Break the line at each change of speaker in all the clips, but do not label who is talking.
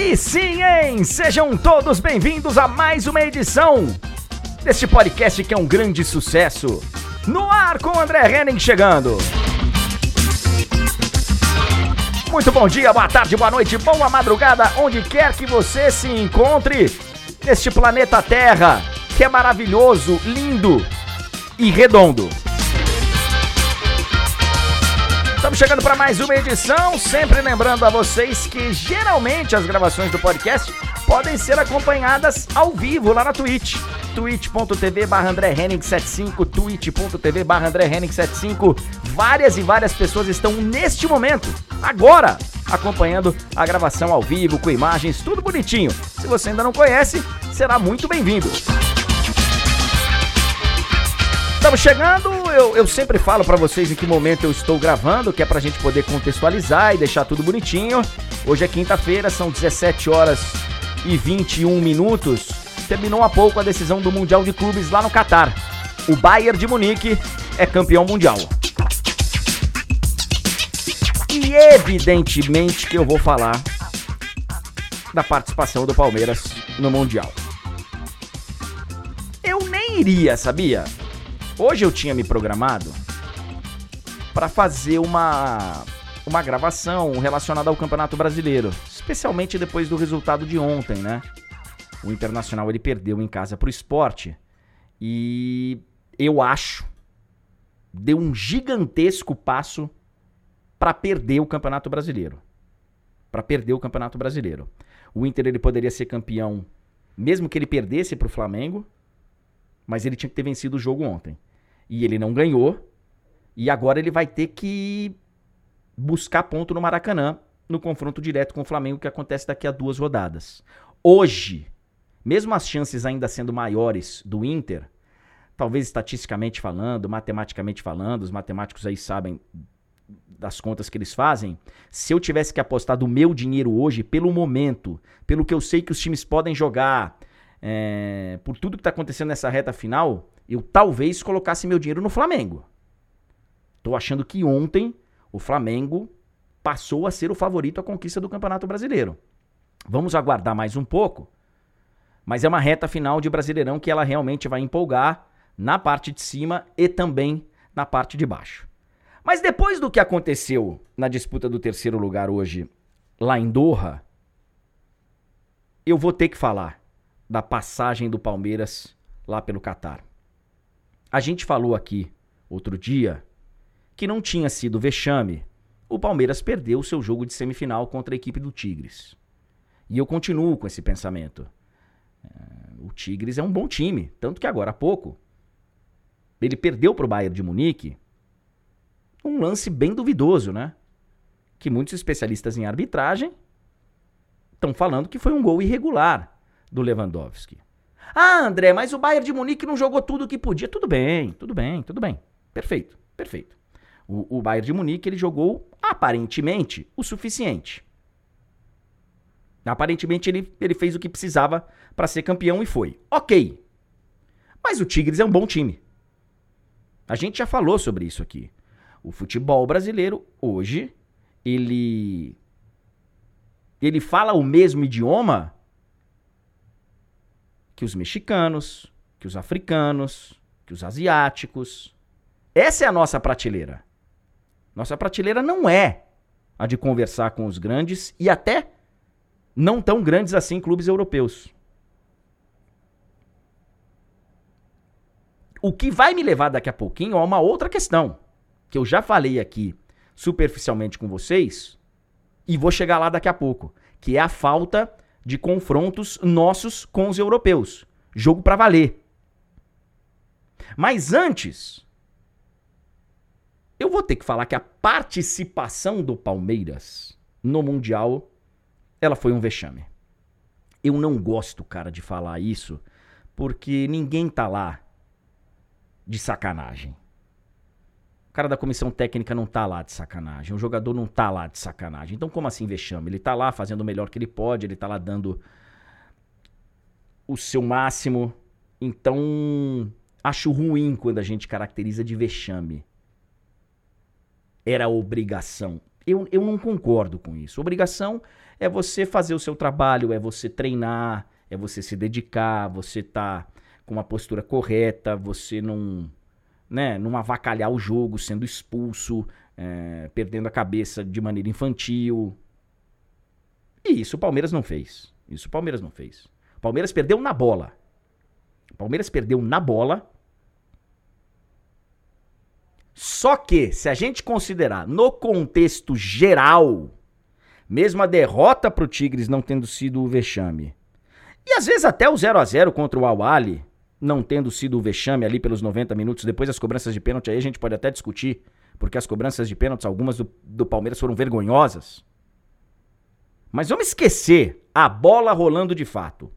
Aí sim, hein? Sejam todos bem-vindos a mais uma edição deste podcast que é um grande sucesso. No ar com André Henning chegando. Muito bom dia, boa tarde, boa noite, boa madrugada, onde quer que você se encontre neste planeta Terra, que é maravilhoso, lindo e redondo. Estamos chegando para mais uma edição, sempre lembrando a vocês que geralmente as gravações do podcast podem ser acompanhadas ao vivo lá na Twitch. twitch.tv barra André 75, twitch.tv barra André 75. Várias e várias pessoas estão neste momento, agora, acompanhando a gravação ao vivo, com imagens, tudo bonitinho. Se você ainda não conhece, será muito bem-vindo. Estamos chegando, eu, eu sempre falo para vocês em que momento eu estou gravando, que é pra gente poder contextualizar e deixar tudo bonitinho. Hoje é quinta-feira, são 17 horas e 21 minutos. Terminou há pouco a decisão do Mundial de Clubes lá no Catar. O Bayern de Munique é campeão mundial. E evidentemente que eu vou falar da participação do Palmeiras no Mundial. Eu nem iria, sabia? Hoje eu tinha me programado para fazer uma uma gravação relacionada ao Campeonato Brasileiro, especialmente depois do resultado de ontem, né? O Internacional ele perdeu em casa pro esporte e eu acho deu um gigantesco passo para perder o Campeonato Brasileiro. Para perder o Campeonato Brasileiro. O Inter ele poderia ser campeão mesmo que ele perdesse pro Flamengo, mas ele tinha que ter vencido o jogo ontem. E ele não ganhou. E agora ele vai ter que buscar ponto no Maracanã, no confronto direto com o Flamengo, que acontece daqui a duas rodadas. Hoje, mesmo as chances ainda sendo maiores do Inter, talvez estatisticamente falando, matematicamente falando, os matemáticos aí sabem das contas que eles fazem, se eu tivesse que apostar do meu dinheiro hoje, pelo momento, pelo que eu sei que os times podem jogar, é, por tudo que está acontecendo nessa reta final, eu talvez colocasse meu dinheiro no Flamengo. Tô achando que ontem o Flamengo passou a ser o favorito à conquista do Campeonato Brasileiro. Vamos aguardar mais um pouco, mas é uma reta final de Brasileirão que ela realmente vai empolgar na parte de cima e também na parte de baixo. Mas depois do que aconteceu na disputa do terceiro lugar hoje lá em Doha, eu vou ter que falar da passagem do Palmeiras lá pelo Catar. A gente falou aqui outro dia que não tinha sido vexame. O Palmeiras perdeu o seu jogo de semifinal contra a equipe do Tigres. E eu continuo com esse pensamento. É, o Tigres é um bom time, tanto que agora há pouco ele perdeu para o Bayern de Munique um lance bem duvidoso, né? Que muitos especialistas em arbitragem estão falando que foi um gol irregular do Lewandowski. Ah, André, mas o Bayern de Munique não jogou tudo o que podia. Tudo bem, tudo bem, tudo bem. Perfeito, perfeito. O, o Bayern de Munique ele jogou aparentemente o suficiente. Aparentemente ele, ele fez o que precisava para ser campeão e foi. Ok. Mas o Tigres é um bom time. A gente já falou sobre isso aqui. O futebol brasileiro hoje ele ele fala o mesmo idioma que os mexicanos, que os africanos, que os asiáticos. Essa é a nossa prateleira. Nossa prateleira não é a de conversar com os grandes e até não tão grandes assim clubes europeus. O que vai me levar daqui a pouquinho a uma outra questão, que eu já falei aqui superficialmente com vocês e vou chegar lá daqui a pouco, que é a falta de confrontos nossos com os europeus. Jogo para valer. Mas antes, eu vou ter que falar que a participação do Palmeiras no Mundial, ela foi um vexame. Eu não gosto, cara, de falar isso, porque ninguém tá lá de sacanagem. Cara da comissão técnica não tá lá de sacanagem. O jogador não tá lá de sacanagem. Então, como assim vexame? Ele tá lá fazendo o melhor que ele pode, ele tá lá dando o seu máximo. Então, acho ruim quando a gente caracteriza de vexame. Era obrigação. Eu, eu não concordo com isso. Obrigação é você fazer o seu trabalho, é você treinar, é você se dedicar, você tá com uma postura correta, você não, né, não avacalhar o jogo sendo expulso, é, perdendo a cabeça de maneira infantil. E isso o Palmeiras não fez. Isso o Palmeiras não fez. O Palmeiras perdeu na bola. O Palmeiras perdeu na bola. Só que, se a gente considerar no contexto geral, mesmo a derrota para o Tigres não tendo sido o vexame, e às vezes até o 0 a 0 contra o Awali não tendo sido o vexame ali pelos 90 minutos, depois as cobranças de pênalti aí a gente pode até discutir, porque as cobranças de pênaltis, algumas do, do Palmeiras foram vergonhosas. Mas vamos esquecer a bola rolando de fato.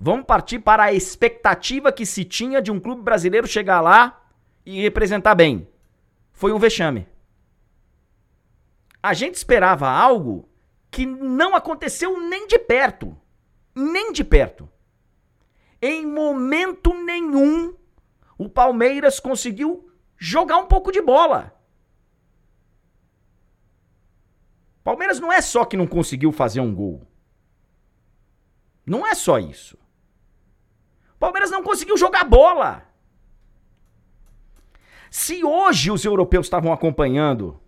Vamos partir para a expectativa que se tinha de um clube brasileiro chegar lá e representar bem. Foi um vexame. A gente esperava algo que não aconteceu nem de perto. Nem de perto. Em momento nenhum, o Palmeiras conseguiu jogar um pouco de bola. Palmeiras não é só que não conseguiu fazer um gol. Não é só isso. Palmeiras não conseguiu jogar bola. Se hoje os europeus estavam acompanhando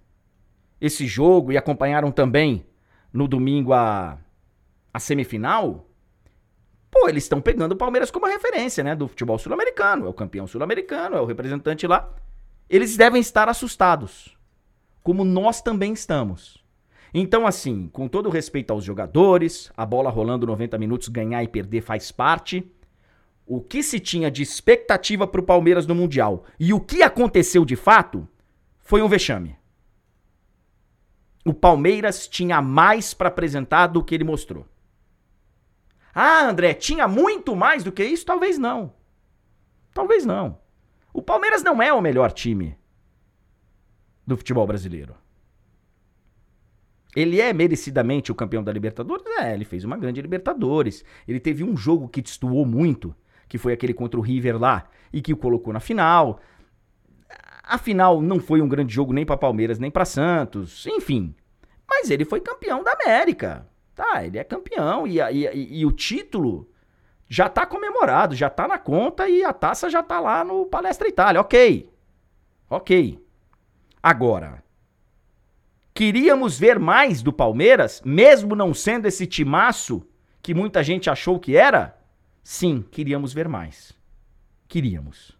esse jogo e acompanharam também no domingo a, a semifinal, pô, eles estão pegando o Palmeiras como referência, né? Do futebol sul-americano. É o campeão sul-americano, é o representante lá. Eles devem estar assustados. Como nós também estamos. Então, assim, com todo respeito aos jogadores, a bola rolando 90 minutos, ganhar e perder faz parte. O que se tinha de expectativa para o Palmeiras no Mundial e o que aconteceu de fato foi um vexame. O Palmeiras tinha mais para apresentar do que ele mostrou. Ah, André, tinha muito mais do que isso? Talvez não. Talvez não. O Palmeiras não é o melhor time do futebol brasileiro. Ele é merecidamente o campeão da Libertadores? É, ele fez uma grande Libertadores. Ele teve um jogo que destoou muito, que foi aquele contra o River lá, e que o colocou na final. A final não foi um grande jogo nem para Palmeiras, nem para Santos, enfim. Mas ele foi campeão da América. Tá, ele é campeão e, e, e, o título já tá comemorado, já tá na conta e a taça já tá lá no Palestra Itália. Ok. Ok. Agora, Queríamos ver mais do Palmeiras, mesmo não sendo esse timaço que muita gente achou que era? Sim, queríamos ver mais. Queríamos.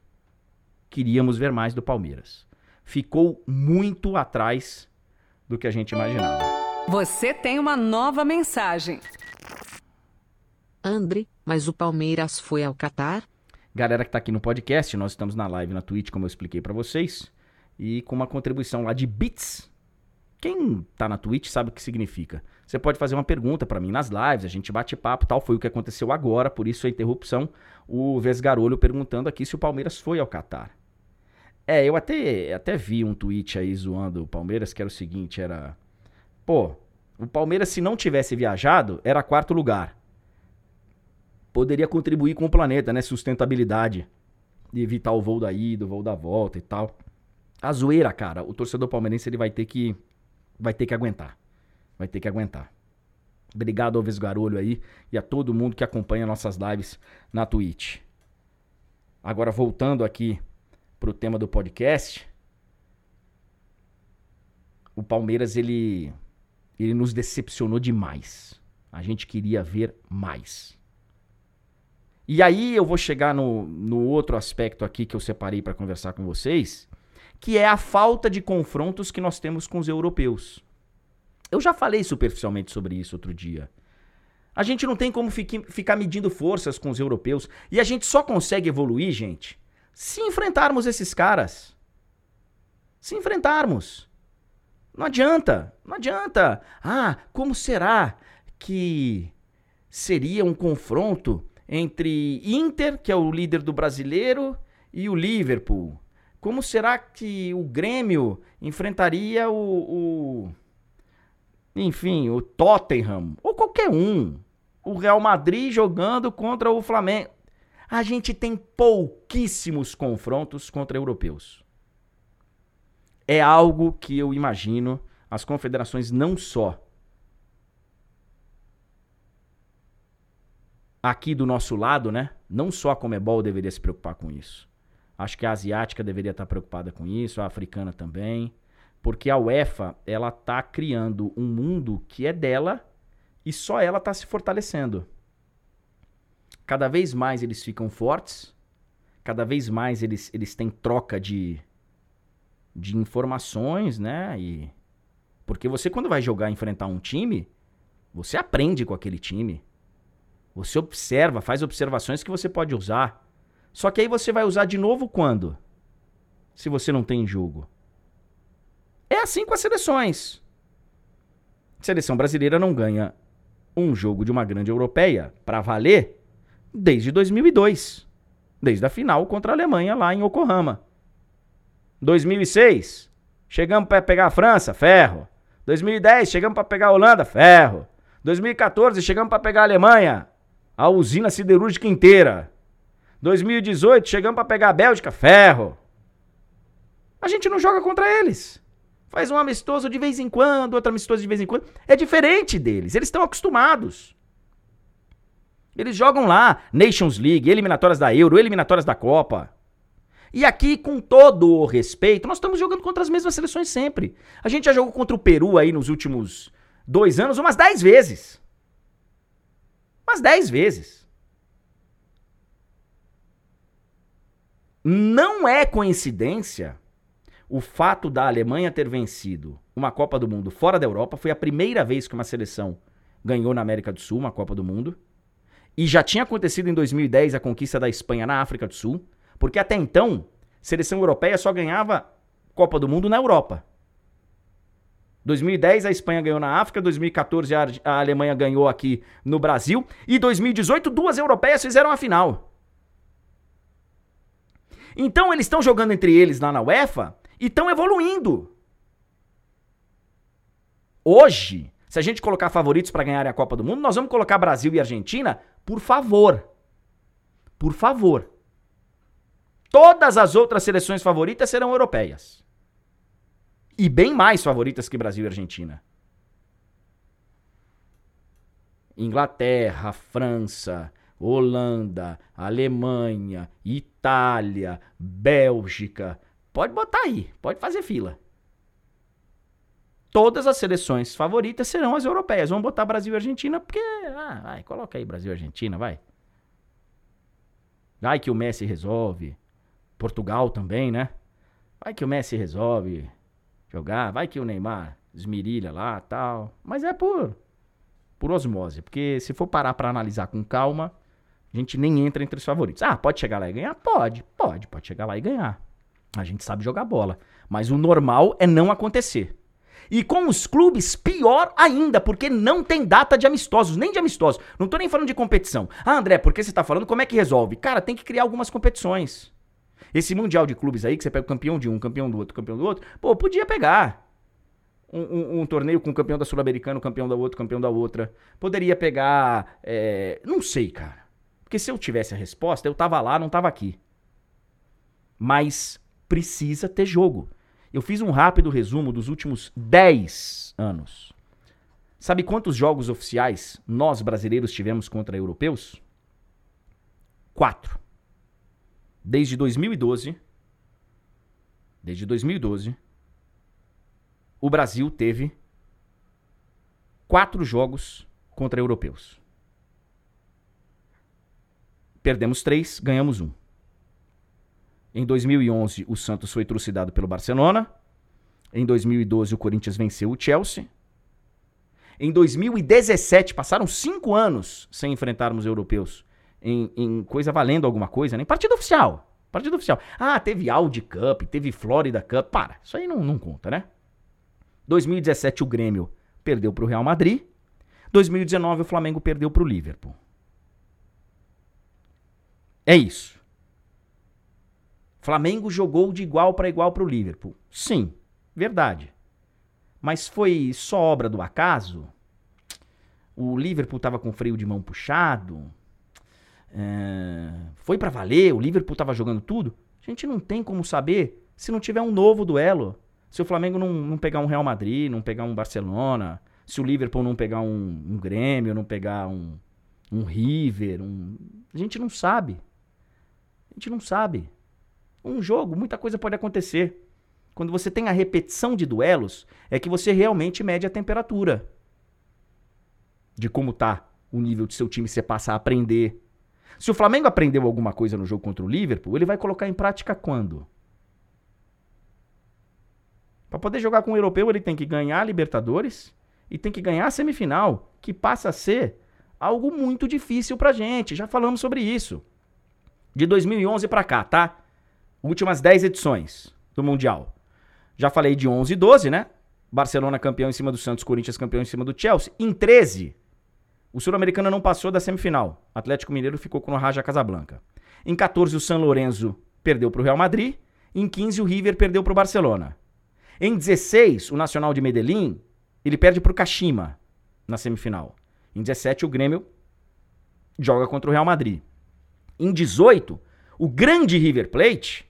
Queríamos ver mais do Palmeiras. Ficou muito atrás do que a gente imaginava.
Você tem uma nova mensagem.
André, mas o Palmeiras foi ao Catar?
Galera que tá aqui no podcast, nós estamos na live na Twitch, como eu expliquei para vocês, e com uma contribuição lá de bits quem tá na Twitch sabe o que significa. Você pode fazer uma pergunta para mim nas lives, a gente bate papo, tal. Foi o que aconteceu agora, por isso a interrupção. O Vesgarolho perguntando aqui se o Palmeiras foi ao Catar. É, eu até, até vi um tweet aí zoando o Palmeiras, que era o seguinte, era... Pô, o Palmeiras se não tivesse viajado, era quarto lugar. Poderia contribuir com o planeta, né? Sustentabilidade. E evitar o voo da ida, o voo da volta e tal. A zoeira, cara, o torcedor palmeirense ele vai ter que vai ter que aguentar. Vai ter que aguentar. Obrigado ao Vesgarolho aí e a todo mundo que acompanha nossas lives na Twitch. Agora voltando aqui pro tema do podcast, o Palmeiras ele ele nos decepcionou demais. A gente queria ver mais. E aí eu vou chegar no, no outro aspecto aqui que eu separei para conversar com vocês, que é a falta de confrontos que nós temos com os europeus. Eu já falei superficialmente sobre isso outro dia. A gente não tem como fique, ficar medindo forças com os europeus. E a gente só consegue evoluir, gente, se enfrentarmos esses caras. Se enfrentarmos. Não adianta. Não adianta. Ah, como será que seria um confronto entre Inter, que é o líder do brasileiro, e o Liverpool? Como será que o Grêmio enfrentaria o, o enfim, o Tottenham ou qualquer um? O Real Madrid jogando contra o Flamengo. A gente tem pouquíssimos confrontos contra europeus. É algo que eu imagino as confederações não só aqui do nosso lado, né? Não só a Comebol deveria se preocupar com isso. Acho que a asiática deveria estar preocupada com isso, a africana também, porque a UEFA, ela tá criando um mundo que é dela e só ela tá se fortalecendo. Cada vez mais eles ficam fortes, cada vez mais eles, eles têm troca de, de informações, né? E porque você quando vai jogar enfrentar um time, você aprende com aquele time. Você observa, faz observações que você pode usar. Só que aí você vai usar de novo quando? Se você não tem jogo. É assim com as seleções. A seleção brasileira não ganha um jogo de uma grande europeia para valer desde 2002. Desde a final contra a Alemanha lá em Yokohama. 2006, chegamos para pegar a França, ferro. 2010, chegamos para pegar a Holanda, ferro. 2014, chegamos para pegar a Alemanha, a usina siderúrgica inteira. 2018, chegamos para pegar a Bélgica, ferro. A gente não joga contra eles. Faz um amistoso de vez em quando, outro amistoso de vez em quando. É diferente deles. Eles estão acostumados. Eles jogam lá Nations League, eliminatórias da Euro, eliminatórias da Copa. E aqui, com todo o respeito, nós estamos jogando contra as mesmas seleções sempre. A gente já jogou contra o Peru aí nos últimos dois anos umas dez vezes. Umas 10 vezes. Não é coincidência o fato da Alemanha ter vencido uma Copa do Mundo fora da Europa. Foi a primeira vez que uma seleção ganhou na América do Sul uma Copa do Mundo. E já tinha acontecido em 2010 a conquista da Espanha na África do Sul. Porque até então, seleção europeia só ganhava Copa do Mundo na Europa. 2010 a Espanha ganhou na África, 2014 a, Alemanha ganhou aqui no Brasil e 2018 duas europeias fizeram a final. Então eles estão jogando entre eles lá na UEFA e estão evoluindo. Hoje, se a gente colocar favoritos para ganhar a Copa do Mundo, nós vamos colocar Brasil e Argentina, por favor. Por favor. Todas as outras seleções favoritas serão europeias e bem mais favoritas que Brasil e Argentina. Inglaterra, França, Holanda, Alemanha, Itália, Bélgica. Pode botar aí, pode fazer fila. Todas as seleções favoritas serão as europeias. Vamos botar Brasil e Argentina, porque. Ah, vai, coloca aí Brasil e Argentina, vai. Vai que o Messi resolve. Portugal também, né? Vai que o Messi resolve jogar. Vai que o Neymar esmirilha lá tal. Mas é por, por osmose. Porque se for parar para analisar com calma, a gente nem entra entre os favoritos. Ah, pode chegar lá e ganhar? Pode, pode, pode chegar lá e ganhar. A gente sabe jogar bola. Mas o normal é não acontecer. E com os clubes, pior ainda, porque não tem data de amistosos, nem de amistosos. Não tô nem falando de competição. Ah, André, por que você tá falando? Como é que resolve? Cara, tem que criar algumas competições. Esse mundial de clubes aí, que você pega o campeão de um, campeão do outro, campeão do outro, pô, podia pegar. Um, um, um torneio com o campeão da Sul-Americana, o campeão da outra, campeão da outra. Poderia pegar. É... Não sei, cara. Porque se eu tivesse a resposta, eu tava lá, não tava aqui. Mas precisa ter jogo. Eu fiz um rápido resumo dos últimos 10 anos. Sabe quantos jogos oficiais nós brasileiros tivemos contra europeus? Quatro. Desde 2012, desde 2012, o Brasil teve quatro jogos contra europeus. Perdemos três, ganhamos um. Em 2011, o Santos foi trucidado pelo Barcelona. Em 2012, o Corinthians venceu o Chelsea. Em 2017, passaram cinco anos sem enfrentarmos europeus em, em coisa valendo alguma coisa, nem né? partido oficial. Partido oficial. Ah, teve Audi Cup, teve Florida Cup. Para, isso aí não, não conta, né? 2017 o Grêmio perdeu para o Real Madrid. 2019 o Flamengo perdeu para o Liverpool. É isso. Flamengo jogou de igual para igual para o Liverpool. Sim, verdade. Mas foi só obra do acaso? O Liverpool estava com freio de mão puxado? É, foi para valer, o Liverpool estava jogando tudo. A gente não tem como saber se não tiver um novo duelo. Se o Flamengo não, não pegar um Real Madrid, não pegar um Barcelona, se o Liverpool não pegar um, um Grêmio, não pegar um, um River, um... a gente não sabe. A gente não sabe. Um jogo, muita coisa pode acontecer. Quando você tem a repetição de duelos, é que você realmente mede a temperatura de como tá o nível de seu time, você passa a aprender. Se o Flamengo aprendeu alguma coisa no jogo contra o Liverpool, ele vai colocar em prática quando? Para poder jogar com o europeu, ele tem que ganhar a Libertadores e tem que ganhar a semifinal, que passa a ser algo muito difícil pra gente. Já falamos sobre isso. De 2011 para cá, tá? Últimas 10 edições do Mundial. Já falei de 11 e 12, né? Barcelona campeão em cima do Santos, Corinthians campeão em cima do Chelsea. Em 13, o Sul-Americano não passou da semifinal. Atlético Mineiro ficou com o Raja Casablanca. Em 14, o San Lorenzo perdeu para o Real Madrid. Em 15, o River perdeu para o Barcelona. Em 16, o Nacional de Medellín, ele perde para o Kashima na semifinal. Em 17, o Grêmio joga contra o Real Madrid. Em 18, o grande River Plate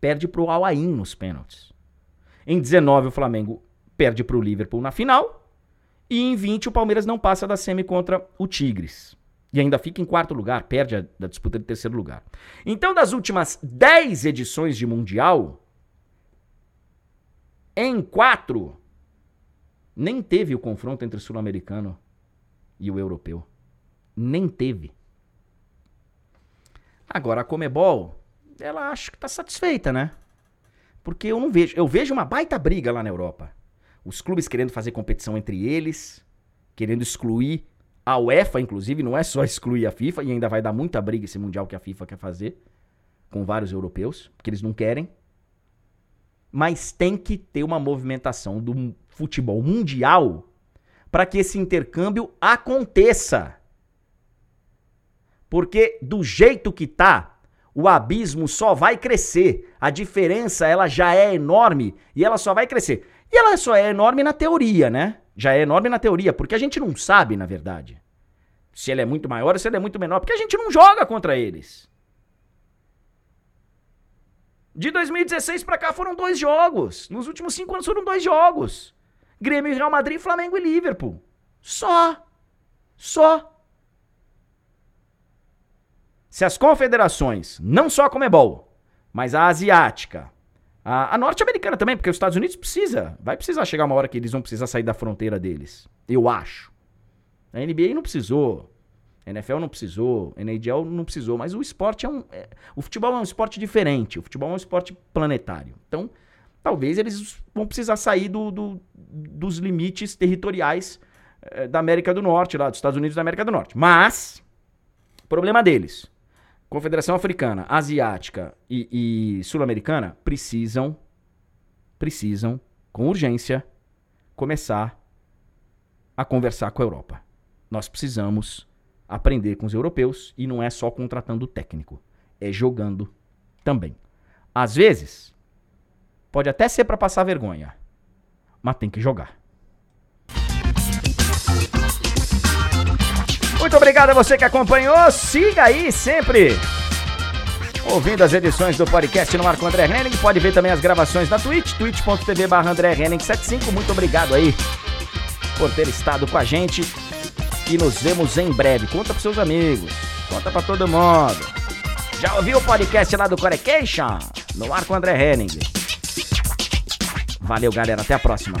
perde para o Al Ain nos pênaltis. Em 19, o Flamengo perde para o Liverpool na final. E em 20, o Palmeiras não passa da semi contra o Tigres. E ainda fica em quarto lugar, perde a, da disputa de terceiro lugar. Então, das últimas 10 edições de Mundial, em quatro, nem teve o confronto entre o sul-americano e o europeu. Nem teve. Agora, a Comebol, ela acho que está satisfeita, né? Porque eu não vejo. Eu vejo uma baita briga lá na Europa. Os clubes querendo fazer competição entre eles, querendo excluir a UEFA, inclusive, não é só excluir a FIFA, e ainda vai dar muita briga esse Mundial que a FIFA quer fazer com vários europeus, porque eles não querem. Mas tem que ter uma movimentação do futebol mundial para que esse intercâmbio aconteça. Porque do jeito que tá, o abismo só vai crescer. A diferença ela já é enorme e ela só vai crescer. E ela só é enorme na teoria, né? Já é enorme na teoria, porque a gente não sabe, na verdade, se ele é muito maior ou se ele é muito menor, porque a gente não joga contra eles. De 2016 para cá foram dois jogos. Nos últimos cinco anos foram dois jogos. Grêmio, Real Madrid, Flamengo e Liverpool. Só. Só. Se as confederações, não só a Comebol, mas a asiática, a, a norte-americana também, porque os Estados Unidos precisa. Vai precisar chegar uma hora que eles vão precisar sair da fronteira deles. Eu acho. A NBA não precisou. A NFL não precisou. A NHL não precisou. Mas o esporte é um. É, o futebol é um esporte diferente. O futebol é um esporte planetário. Então, talvez eles vão precisar sair do, do dos limites territoriais é, da América do Norte, lá dos Estados Unidos da América do Norte. Mas, problema deles. Confederação Africana, Asiática e, e Sul-Americana precisam, precisam, com urgência, começar a conversar com a Europa. Nós precisamos aprender com os europeus e não é só contratando técnico, é jogando também. Às vezes, pode até ser para passar vergonha, mas tem que jogar. Muito obrigado a você que acompanhou. Siga aí sempre ouvindo as edições do podcast no Marco André Henning. Pode ver também as gravações na Twitch, twitch.tv barra André Henning 75. Muito obrigado aí por ter estado com a gente. E nos vemos em breve. Conta pros seus amigos. Conta pra todo mundo. Já ouviu o podcast lá do Corecation? No Marco André Henning. Valeu, galera. Até a próxima.